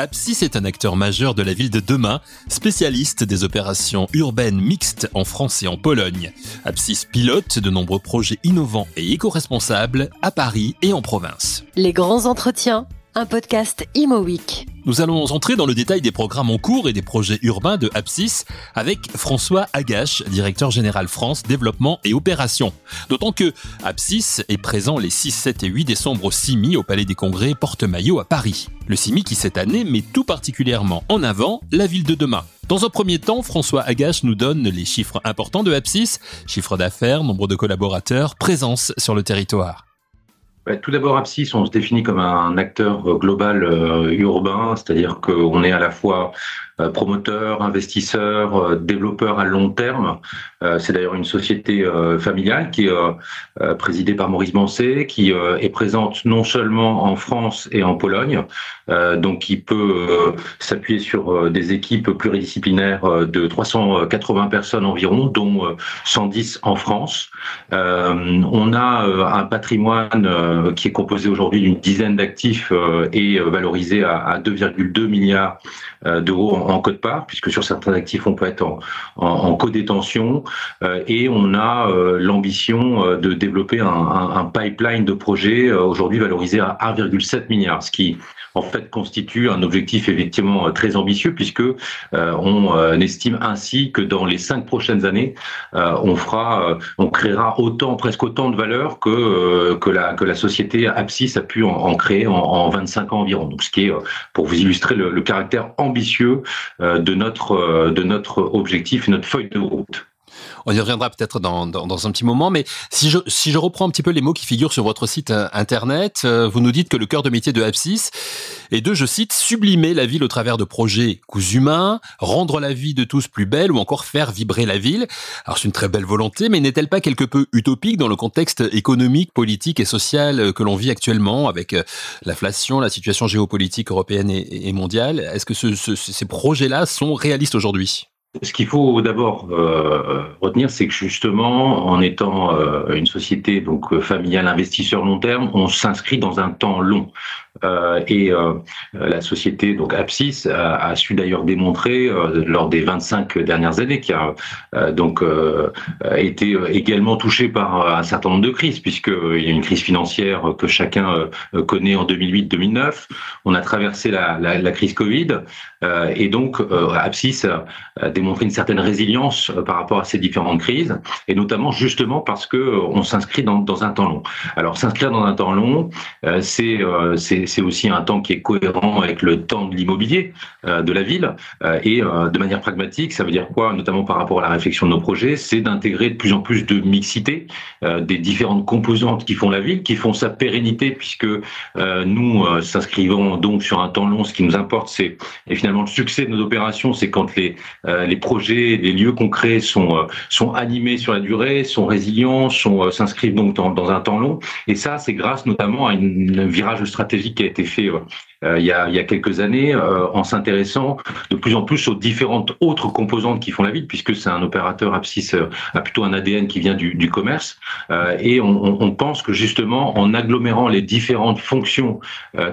Apsis est un acteur majeur de la ville de demain, spécialiste des opérations urbaines mixtes en France et en Pologne. Apsis pilote de nombreux projets innovants et éco-responsables à Paris et en province. Les grands entretiens, un podcast Imo nous allons entrer dans le détail des programmes en cours et des projets urbains de Apsis avec François Agache, directeur général France, développement et opération. D'autant que Apsis est présent les 6, 7 et 8 décembre au CIMI au Palais des Congrès Porte-Maillot à Paris. Le CIMI qui cette année met tout particulièrement en avant la ville de demain. Dans un premier temps, François Agache nous donne les chiffres importants de Apsis, chiffre d'affaires, nombre de collaborateurs, présence sur le territoire. Tout d'abord, Apsis, on se définit comme un acteur global euh, urbain, c'est-à-dire qu'on est à la fois euh, promoteur, investisseur, euh, développeur à long terme. Euh, c'est d'ailleurs une société familiale qui est présidée par Maurice Bancé, qui est présente non seulement en France et en Pologne, donc qui peut s'appuyer sur des équipes pluridisciplinaires de 380 personnes environ, dont 110 en France. On a un patrimoine qui est composé aujourd'hui d'une dizaine d'actifs et valorisé à 2,2 milliards d'euros code-part, puisque sur certains actifs, on peut être en, en, en co-détention. Euh, et on a euh, l'ambition euh, de développer un, pipeline de projets aujourd'hui valorisé à 1,7 milliard, ce qui en fait constitue un objectif effectivement très ambitieux puisque on estime ainsi que dans les cinq prochaines années, on fera, on créera autant, presque autant de valeur que que la que la société Apsis a pu en, créer en, en, 25 ans environ. Donc, ce qui est pour vous illustrer le caractère ambitieux de notre de notre objectif notre feuille de route. On y reviendra peut-être dans, dans, un petit moment, mais si je, si je reprends un petit peu les mots qui figurent sur votre site euh, internet, euh, vous nous dites que le cœur de métier de Apsis est de, je cite, sublimer la ville au travers de projets coûts humains, rendre la vie de tous plus belle ou encore faire vibrer la ville. Alors c'est une très belle volonté, mais n'est-elle pas quelque peu utopique dans le contexte économique, politique et social euh, que l'on vit actuellement avec l'inflation, la situation géopolitique européenne et, mondiale? Est-ce que ces projets-là sont réalistes aujourd'hui? Ce qu'il faut d'abord euh, retenir, c'est que justement, en étant euh, une société donc familiale investisseur long terme, on s'inscrit dans un temps long. Euh, et euh, la société donc Apsis a, su d'ailleurs démontrer euh, lors des 25 dernières années qui a donc été également touchée par un certain nombre de crises puisqu'il y a une crise financière que chacun connaît en 2008-2009. On a traversé la, crise Covid et donc Apsis a démontré une certaine résilience par rapport à ces différentes crises et notamment justement parce que on s'inscrit dans, un temps long. Alors s'inscrire dans un temps long, c'est c'est aussi un temps qui est cohérent avec le temps de l'immobilier euh, de la ville. Euh, et euh, de manière pragmatique, ça veut dire quoi, notamment par rapport à la réflexion de nos projets, c'est d'intégrer de plus en plus de mixité des différentes composantes qui font la ville, qui font sa pérennité, puisque nous s'inscrivons donc sur un temps long. Ce qui nous importe, c'est et finalement le succès de nos opérations, c'est quand les les projets, les lieux concrets sont sont animés sur la durée, sont résilients, sont s'inscrivent donc dans, dans un temps long. Et ça, c'est grâce notamment à un virage stratégique qui a été fait euh, euh, il, y a, il y a quelques années euh, en s'intéressant de plus en plus aux différentes autres composantes qui font la ville, puisque c'est un opérateur Apsis a plutôt un ADN qui vient du, commerce. et on, on, pense que justement en agglomérant les différentes fonctions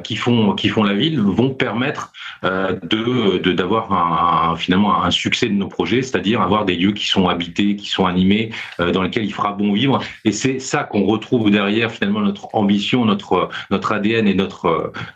qui font qui font la ville vont permettre de d'avoir un, finalement un succès de nos projets, c'est-à-dire avoir des lieux qui sont habités, qui sont animés, dans lesquels il fera bon vivre. Et c'est ça qu'on retrouve derrière finalement notre ambition, notre notre ADN et notre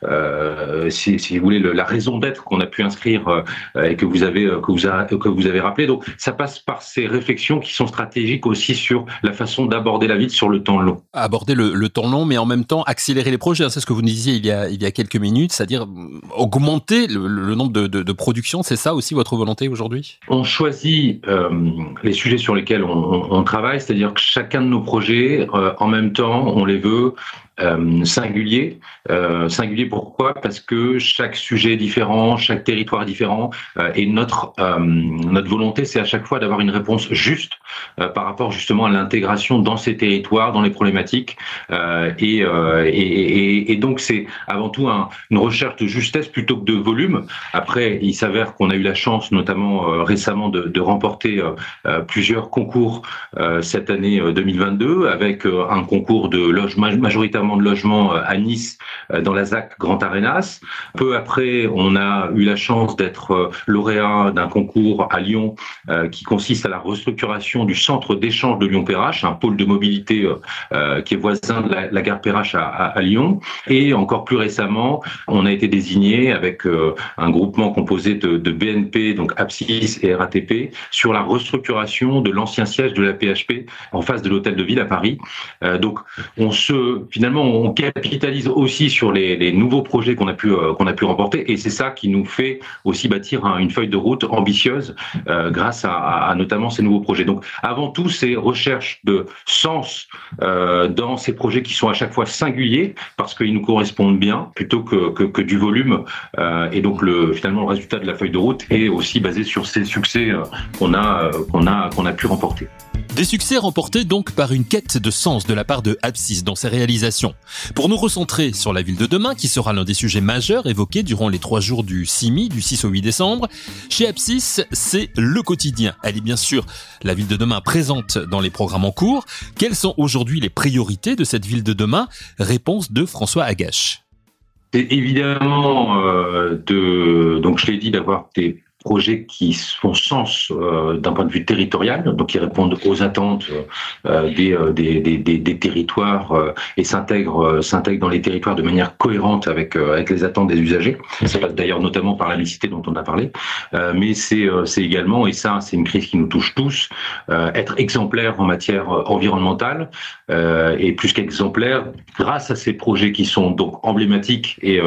euh, si, si, vous voulez, le, la raison d'être qu'on a pu inscrire euh, et que vous avez euh, que vous, a, que vous avez rappelé. Donc, ça passe par ces réflexions qui sont stratégiques aussi sur la façon d'aborder la ville sur le temps long. Aborder le, le, temps long, mais en même temps accélérer les projets. Hein, c'est ce que vous nous disiez il y a il y a quelques minutes, c'est-à-dire augmenter le, le nombre de, de, de productions. C'est ça aussi votre volonté aujourd'hui? On choisit euh, les sujets sur lesquels on, on, on travaille, c'est-à-dire que chacun de nos projets, euh, en même temps, on les veut euh, singulier. Euh, singulier pourquoi? Parce que chaque sujet est différent, chaque territoire est différent, euh, et notre notre volonté, c'est à chaque fois d'avoir une réponse juste par rapport justement à l'intégration dans ces territoires, dans les problématiques, et, et, et, donc c'est avant tout un, une recherche de justesse plutôt que de volume. Après, il s'avère qu'on a eu la chance, notamment récemment, de, de remporter plusieurs concours cette année 2022 avec un concours de loge majoritairement de logement à Nice, dans la ZAC Grand Arenas. Peu après, on a eu la chance d'être lauréat d'un concours à Lyon qui consiste à la restructuration du centre d'échange de Lyon-Perrache, un pôle de mobilité qui est voisin de la, gare Perrache à, Lyon. Et encore plus récemment, on a été désigné avec un groupement composé de, BNP, donc Apsis et RATP, sur la restructuration de l'ancien siège de la PHP en face de l'hôtel de ville à Paris. Euh, donc, on se, finalement, on capitalise aussi sur les, nouveaux projets qu'on a pu euh, qu'on a pu remporter, et c'est ça qui nous fait aussi bâtir une feuille de route ambitieuse euh, grâce à, notamment ces nouveaux projets. Donc, avant tout, ces recherches de sens euh, dans ces projets qui sont à chaque fois singuliers parce qu'ils nous correspondent bien plutôt que, que, que du volume. Et donc, le, finalement, le résultat de la feuille de route est aussi basé sur ces succès qu'on a qu'on a qu'on a pu remporter. Des succès remportés donc par une quête de sens de la part de Apsis dans ses réalisations. Pour nous recentrer sur la ville de demain, qui sera l'un des sujets majeurs évoqués durant les trois jours du CIMI, du 6 au 8 décembre, chez Apsis, c'est le quotidien. Elle est bien sûr la ville de demain présente dans les programmes en cours. Quelles sont aujourd'hui les priorités de cette ville de demain? Réponse de François Agache. C'est évidemment euh, de, donc je l'ai dit, d'avoir des projets qui font sens euh, d'un point de vue territorial, donc qui répondent aux attentes euh, des, euh, des, des, territoires et s'intègrent dans les territoires de manière cohérente avec avec les attentes des usagers. Ça passe d'ailleurs notamment par la mixité dont on a parlé, mais c'est également et ça c'est une crise qui nous touche tous, être exemplaire en matière environnementale et plus qu'exemplaire grâce à ces projets qui sont donc emblématiques et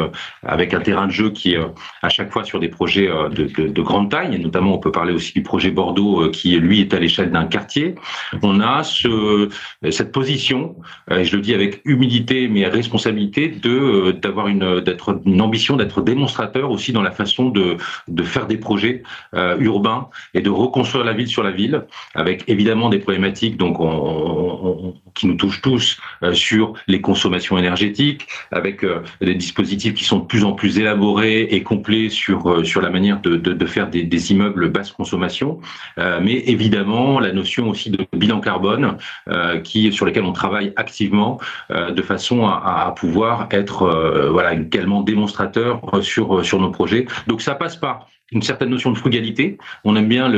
avec un terrain de jeu qui est à chaque fois sur des projets de grande taille, et notamment on peut parler aussi du projet Bordeaux euh, qui lui est à l'échelle d'un quartier. On a ce, cette position, euh, et je le dis avec humilité mais responsabilité, de euh, d'avoir une d'être une ambition d'être démonstrateur aussi dans la façon de de faire des projets urbains et de reconstruire la ville sur la ville, avec évidemment des problématiques donc on, qui nous touchent tous sur les consommations énergétiques, avec des dispositifs qui sont de plus en plus élaborés et complets sur sur la manière de, de, de faire des, des immeubles basse consommation, euh, mais évidemment la notion aussi de bilan carbone euh, qui sur lesquels on travaille activement euh, de façon à, à pouvoir être voilà également démonstrateur sur sur nos projets. Donc ça passe par une certaine notion de frugalité. On aime bien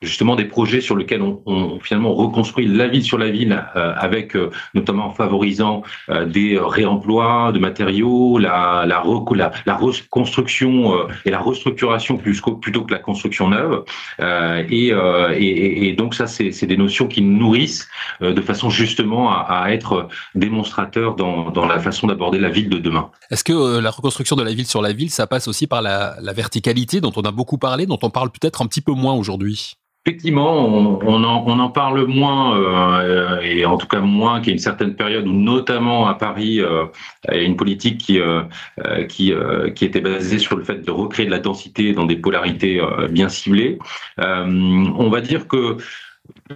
justement des projets sur lesquels on, finalement reconstruit la ville sur la ville, euh, avec euh, notamment en favorisant euh, des réemplois de matériaux, la, reconstruction et la restructuration plutôt que la construction neuve. Et, donc ça, c'est des notions qui nous nourrissent de façon justement à, être démonstrateurs dans, la façon d'aborder la ville de demain. Est-ce que la reconstruction de la ville sur la ville, ça passe aussi par la, la verticalité dont on beaucoup parlé, dont on parle peut-être un petit peu moins aujourd'hui Effectivement, on, en, on, en, parle moins, euh, et en tout cas moins qu'il une certaine période où, notamment à Paris, euh, il y a une politique qui, euh, qui, qui était basée sur le fait de recréer de la densité dans des polarités bien ciblées. On va dire que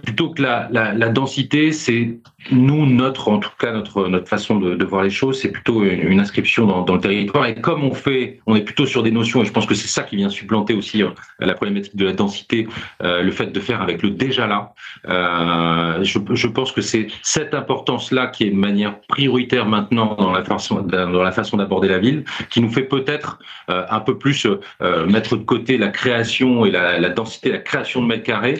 plutôt que la, la, densité, c'est nous, notre, en tout cas, notre, notre façon de, voir les choses, c'est plutôt une, inscription dans, dans, le territoire. Et comme on fait, on est plutôt sur des notions, et je pense que c'est ça qui vient supplanter aussi euh, la problématique de la densité, euh, le fait de faire avec le déjà là. Euh, je, je, pense que c'est cette importance-là qui est de manière prioritaire maintenant dans la façon, dans la façon d'aborder la ville, qui nous fait peut-être un peu plus mettre de côté la création et la, densité, la création de mètres carrés.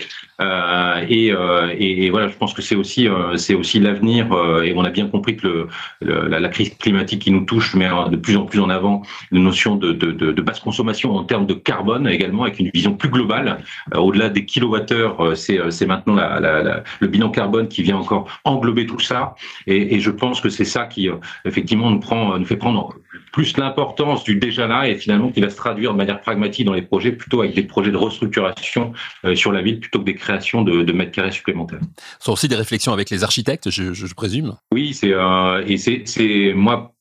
Et, et, voilà, je pense que c'est aussi, c'est aussi l'avenir, euh, et on a bien compris que le, la, la, crise climatique qui nous touche met de plus en plus en avant une notion de, de, de, de basse consommation en termes de carbone également, avec une vision plus globale. Euh, au-delà des kilowattheures, euh, c'est maintenant la, la, le bilan carbone qui vient encore englober tout ça. Et, et je pense que c'est ça qui, effectivement, nous, prend, nous fait prendre plus l'importance du déjà là et finalement qui va se traduire de manière pragmatique dans les projets, plutôt avec des projets de restructuration sur la ville plutôt que des créations de, de mètres carrés supplémentaires. Ce sont aussi des réflexions avec les architectes je, je, présume. Oui, c'est euh, et c'est moi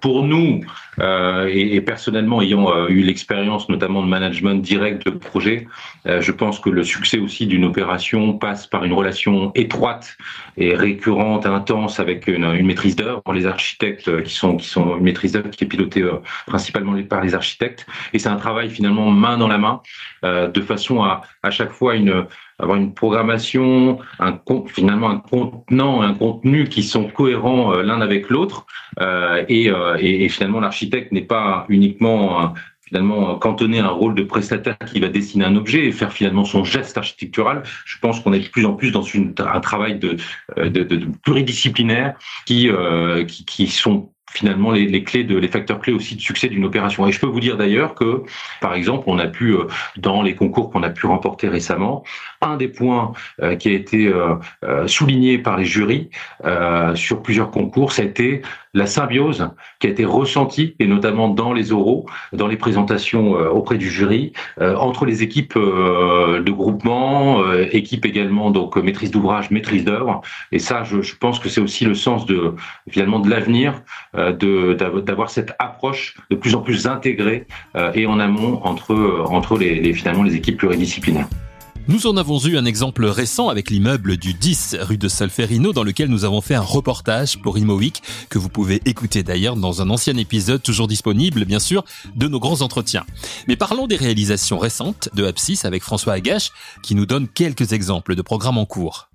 pour nous, euh, et, personnellement ayant euh, eu l'expérience notamment de management direct de projet, euh, je pense que le succès aussi d'une opération passe par une relation étroite et récurrente, intense avec une, maîtrise d'œuvre. Les architectes qui sont qui sont une maîtrise d'œuvre qui est pilotée principalement par les architectes, et c'est un travail finalement main dans la main, de façon à à chaque fois une avoir une programmation, un finalement un contenant, un contenu qui sont cohérents l'un avec l'autre. Et, et, et, finalement, l'architecte n'est pas uniquement finalement cantonner un rôle de prestataire qui va dessiner un objet et faire finalement son geste architectural. Je pense qu'on est de plus en plus dans une, un travail de, de, de, de pluridisciplinaire qui, euh, qui, qui sont finalement les, les, clés de les facteurs clés aussi de succès d'une opération. Et je peux vous dire d'ailleurs que, par exemple, on a pu euh, dans les concours qu'on a pu remporter récemment, un des points euh, qui a été euh, souligné par les jurys sur plusieurs concours, ça a été la symbiose qui a été ressentie, et notamment dans les oraux, dans les présentations auprès du jury, entre les équipes de groupement, équipes également donc maîtrise d'ouvrage, maîtrise d'œuvre. Et ça, je, je pense que c'est aussi le sens de finalement de l'avenir d'avoir cette approche de plus en plus intégrée euh, et en amont entre, euh, entre les, les, finalement les équipes pluridisciplinaires. Nous en avons eu un exemple récent avec l'immeuble du 10 rue de Solferino dans lequel nous avons fait un reportage pour ImoWeek que vous pouvez écouter d'ailleurs dans un ancien épisode toujours disponible bien sûr de nos grands entretiens. Mais parlons des réalisations récentes de Apsis avec François Agache qui nous donne quelques exemples de programmes en cours.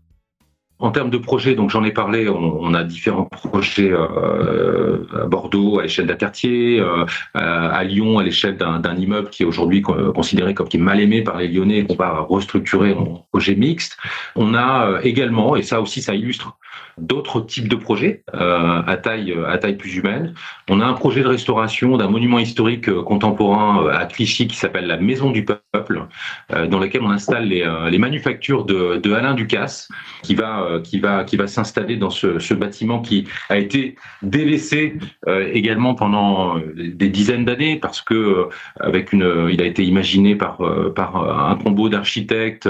En termes de projets, donc j'en ai parlé, on, a différents projets euh, à Bordeaux à l'échelle d'un quartier, euh, à Lyon à l'échelle d'un immeuble qui est aujourd'hui considéré comme qui est mal aimé par les Lyonnais, qu'on va restructurer en projet mixte. On a euh, également, et ça aussi ça illustre d'autres types de projets euh, à taille à taille plus humaine. On a un projet de restauration d'un monument historique euh, contemporain euh, à Clichy qui s'appelle la Maison du Peuple, dans lequel on installe les, les manufactures de, Alain Ducasse, qui va qui va qui va s'installer dans ce, bâtiment qui a été délaissé également pendant des dizaines d'années parce que il a été imaginé par par un combo d'architectes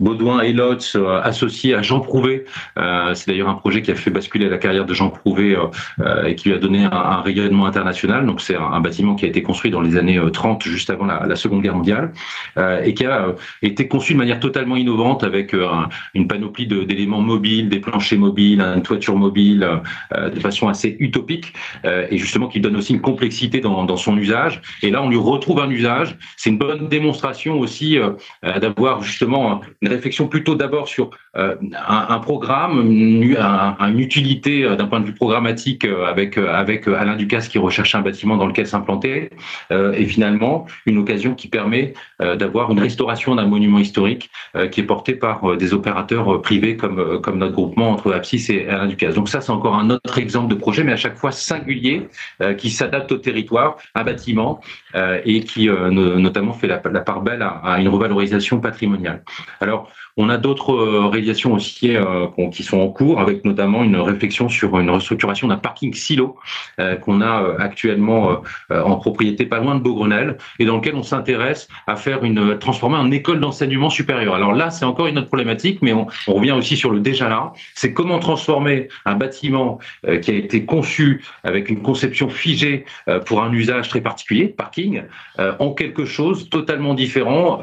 Baudouin et Lotz associés à Jean Prouvé euh, c'est d'ailleurs un projet qui a fait basculer la carrière de Jean Prouvé euh, euh, et qui lui a donné un, rayonnement international. Donc c'est un, bâtiment qui a été construit dans les années 30, juste avant la, Seconde Guerre mondiale, et qui a été conçu de manière totalement innovante avec une panoplie d'éléments mobiles, des planchers mobiles, une toiture mobile, de façon assez utopique, et justement qui donne aussi une complexité dans, dans, son usage. Et là, on lui retrouve un usage. C'est une bonne démonstration aussi d'avoir justement une réflexion plutôt d'abord sur un, un programme une, utilité euh, d'un point de vue programmatique euh, avec euh, Alain Ducasse qui recherche un bâtiment dans lequel s'implanter et finalement une occasion qui permet d'avoir une restauration d'un monument historique qui est porté par des opérateurs privés comme notre groupement entre Apsis et Alain Ducasse. Donc ça c'est encore un autre exemple de projet mais à chaque fois singulier qui s'adapte au territoire, un bâtiment et qui notamment fait la, la part belle à, à une revalorisation patrimoniale. Alors on a d'autres euh, réalisations aussi euh, qui sont en cours, avec notamment une réflexion sur une restructuration d'un parking silo euh, qu'on a actuellement en propriété pas loin de Beaugrenelle et dans lequel on s'intéresse à faire une transformer en école d'enseignement supérieur. Alors là, c'est encore une autre problématique, mais on, revient aussi sur le déjà là. C'est comment transformer un bâtiment qui a été conçu avec une conception figée pour un usage très particulier, parking, en quelque chose totalement différent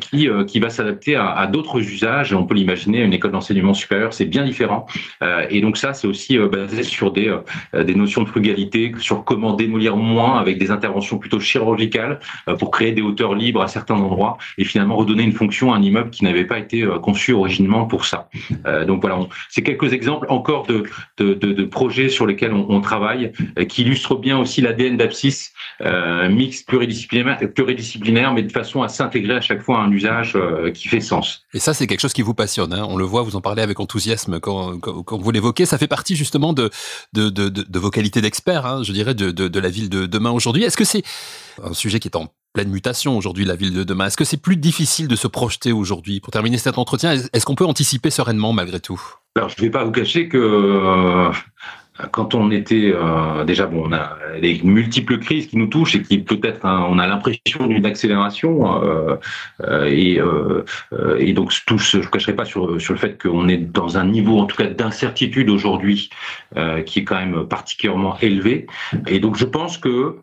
qui qui va s'adapter à, à d'autres usages. On peut l'imaginer, une école d'enseignement supérieur, c'est bien différent. Euh, et donc ça, c'est aussi euh, basé sur des, euh, des notions de frugalité, sur comment démolir moins avec des interventions plutôt chirurgicales pour créer des hauteurs libres à certains endroits et finalement redonner une fonction à un immeuble qui n'avait pas été conçu originellement pour ça. donc voilà, c'est quelques exemples encore de, projets sur lesquels on, travaille qui illustrent bien aussi l'ADN d'Apsis, mix pluridisciplinaire, pluridisciplinaire, mais de façon à s'intégrer à chaque fois à un usage qui fait sens. Et ça, c'est quelque chose qui vous passionne. Hein. On le voit, vous en parlez avec enthousiasme quand, vous l'évoquez. Ça fait partie justement de, vos qualités d'expert, hein, je dirais, de la ville de demain aujourd'hui. Est-ce que c'est un sujet qui est en pleine mutation aujourd'hui, la ville de demain? Est-ce que c'est plus difficile de se projeter aujourd'hui? Pour terminer cet entretien, est-ce qu'on peut anticiper sereinement malgré tout? Alors, je ne vais pas vous cacher que euh, quand on était euh, déjà bon, on a les multiples crises qui nous touchent et qui peut-être hein, on a l'impression d'une accélération euh, euh et, euh, euh, donc tout je ne cacherai pas sur sur le fait qu'on est dans un niveau en tout cas d'incertitude aujourd'hui qui est quand même particulièrement élevé. Et donc je pense que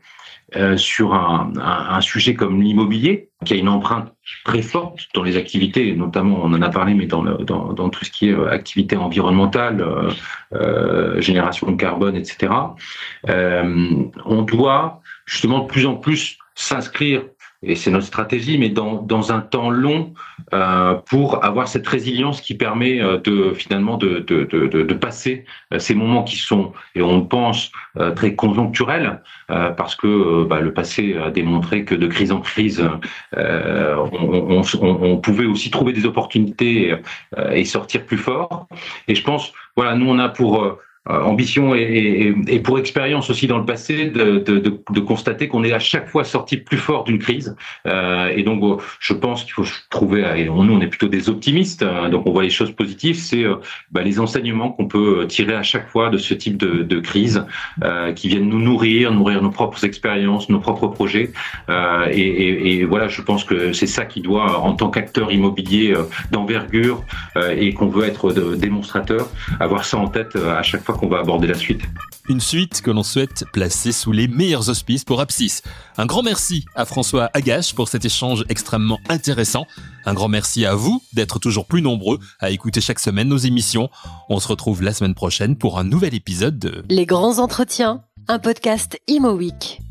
euh, sur un, un, un, sujet comme l'immobilier, qui a une empreinte très forte dans les activités, notamment on en a parlé, mais dans, le, dans, dans tout ce qui est euh, activité environnementale, euh, euh, génération de carbone, etc. on doit justement de plus en plus s'inscrire et c'est notre stratégie, mais dans, dans un temps long euh, pour avoir cette résilience qui permet euh, de finalement de, de, de, de, passer euh, ces moments qui sont, et on pense, très conjoncturels, parce que bah, le passé a démontré que de crise en crise, on, on, on, pouvait aussi trouver des opportunités et sortir plus fort. Et je pense, voilà, nous on a pour euh, ambition et, et, pour expérience aussi dans le passé de, de, de, constater qu'on est à chaque fois sorti plus fort d'une crise. Euh, et donc, euh, je pense qu'il faut trouver, et nous, on est plutôt des optimistes, hein, donc on voit les choses positives, c'est euh, bah, les enseignements qu'on peut tirer à chaque fois de ce type de, de crise, euh, qui viennent nous nourrir, nourrir nos propres expériences, nos propres projets. Euh, et, et, voilà, je pense que c'est ça qui doit, en tant qu'acteur immobilier d'envergure et qu'on veut être démonstrateur, avoir ça en tête à chaque fois qu'on va aborder la suite? Une suite que l'on souhaite placer sous les meilleurs auspices pour Apsis. Un grand merci à François Agache pour cet échange extrêmement intéressant. Un grand merci à vous d'être toujours plus nombreux à écouter chaque semaine nos émissions. On se retrouve la semaine prochaine pour un nouvel épisode de Les grands entretiens, un podcast Imo Week.